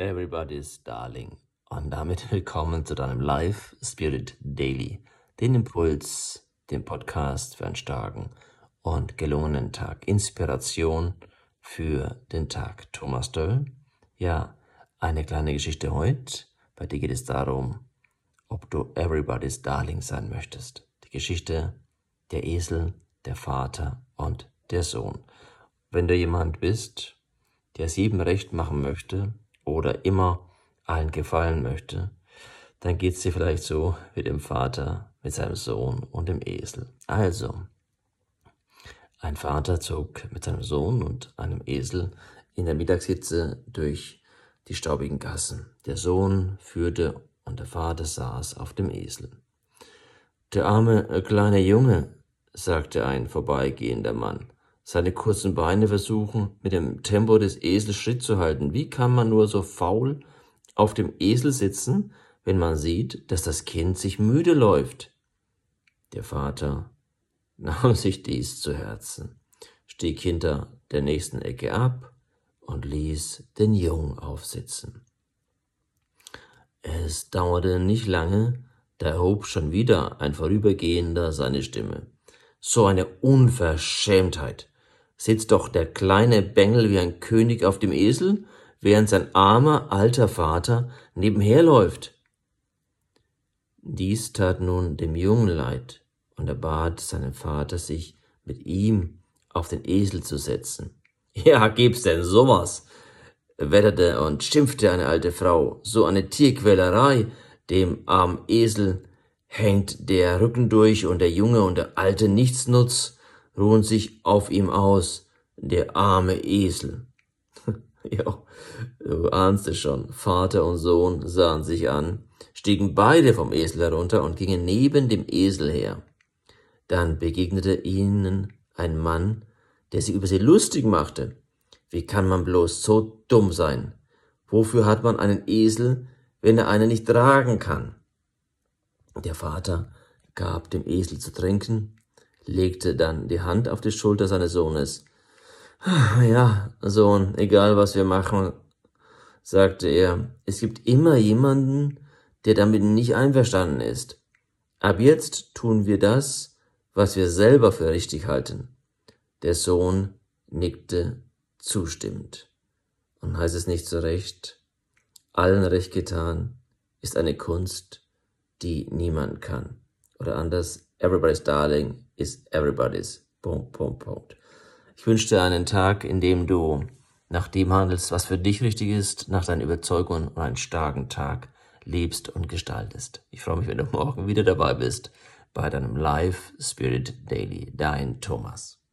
Everybody's Darling. Und damit willkommen zu deinem Live Spirit Daily, den Impuls, den Podcast für einen starken und gelungenen Tag. Inspiration für den Tag. Thomas Döll. Ja, eine kleine Geschichte heute. Bei dir geht es darum, ob du Everybody's Darling sein möchtest. Die Geschichte der Esel, der Vater und der Sohn. Wenn du jemand bist, der jedem recht machen möchte, oder immer allen gefallen möchte, dann geht's dir vielleicht so wie dem Vater mit seinem Sohn und dem Esel. Also, ein Vater zog mit seinem Sohn und einem Esel in der Mittagshitze durch die staubigen Gassen. Der Sohn führte und der Vater saß auf dem Esel. Der arme äh, kleine Junge, sagte ein vorbeigehender Mann, seine kurzen Beine versuchen, mit dem Tempo des Esels Schritt zu halten. Wie kann man nur so faul auf dem Esel sitzen, wenn man sieht, dass das Kind sich müde läuft? Der Vater nahm sich dies zu Herzen, stieg hinter der nächsten Ecke ab und ließ den Jungen aufsitzen. Es dauerte nicht lange, da erhob schon wieder ein Vorübergehender seine Stimme. So eine Unverschämtheit sitzt doch der kleine Bengel wie ein König auf dem Esel, während sein armer alter Vater nebenher läuft. Dies tat nun dem Jungen leid, und er bat seinen Vater, sich mit ihm auf den Esel zu setzen. Ja, gibt's denn sowas? wetterte und schimpfte eine alte Frau. So eine Tierquälerei, dem armen Esel hängt der Rücken durch und der Junge und der Alte nichtsnutz ruhen sich auf ihm aus, der arme Esel. ja, du ahnst es schon, Vater und Sohn sahen sich an, stiegen beide vom Esel herunter und gingen neben dem Esel her. Dann begegnete ihnen ein Mann, der sich über sie lustig machte. Wie kann man bloß so dumm sein? Wofür hat man einen Esel, wenn er einen nicht tragen kann? Der Vater gab dem Esel zu trinken, legte dann die Hand auf die Schulter seines Sohnes. Ja, Sohn, egal was wir machen, sagte er, es gibt immer jemanden, der damit nicht einverstanden ist. Ab jetzt tun wir das, was wir selber für richtig halten. Der Sohn nickte zustimmend. Und heißt es nicht zu Recht, allen recht getan ist eine Kunst, die niemand kann. Oder anders, everybody's darling is everybody's. Punkt, Punkt, Punkt. Ich wünsche dir einen Tag, in dem du nach dem handelst, was für dich richtig ist, nach deinen Überzeugungen und einen starken Tag lebst und gestaltest. Ich freue mich, wenn du morgen wieder dabei bist bei deinem Live Spirit Daily. Dein Thomas.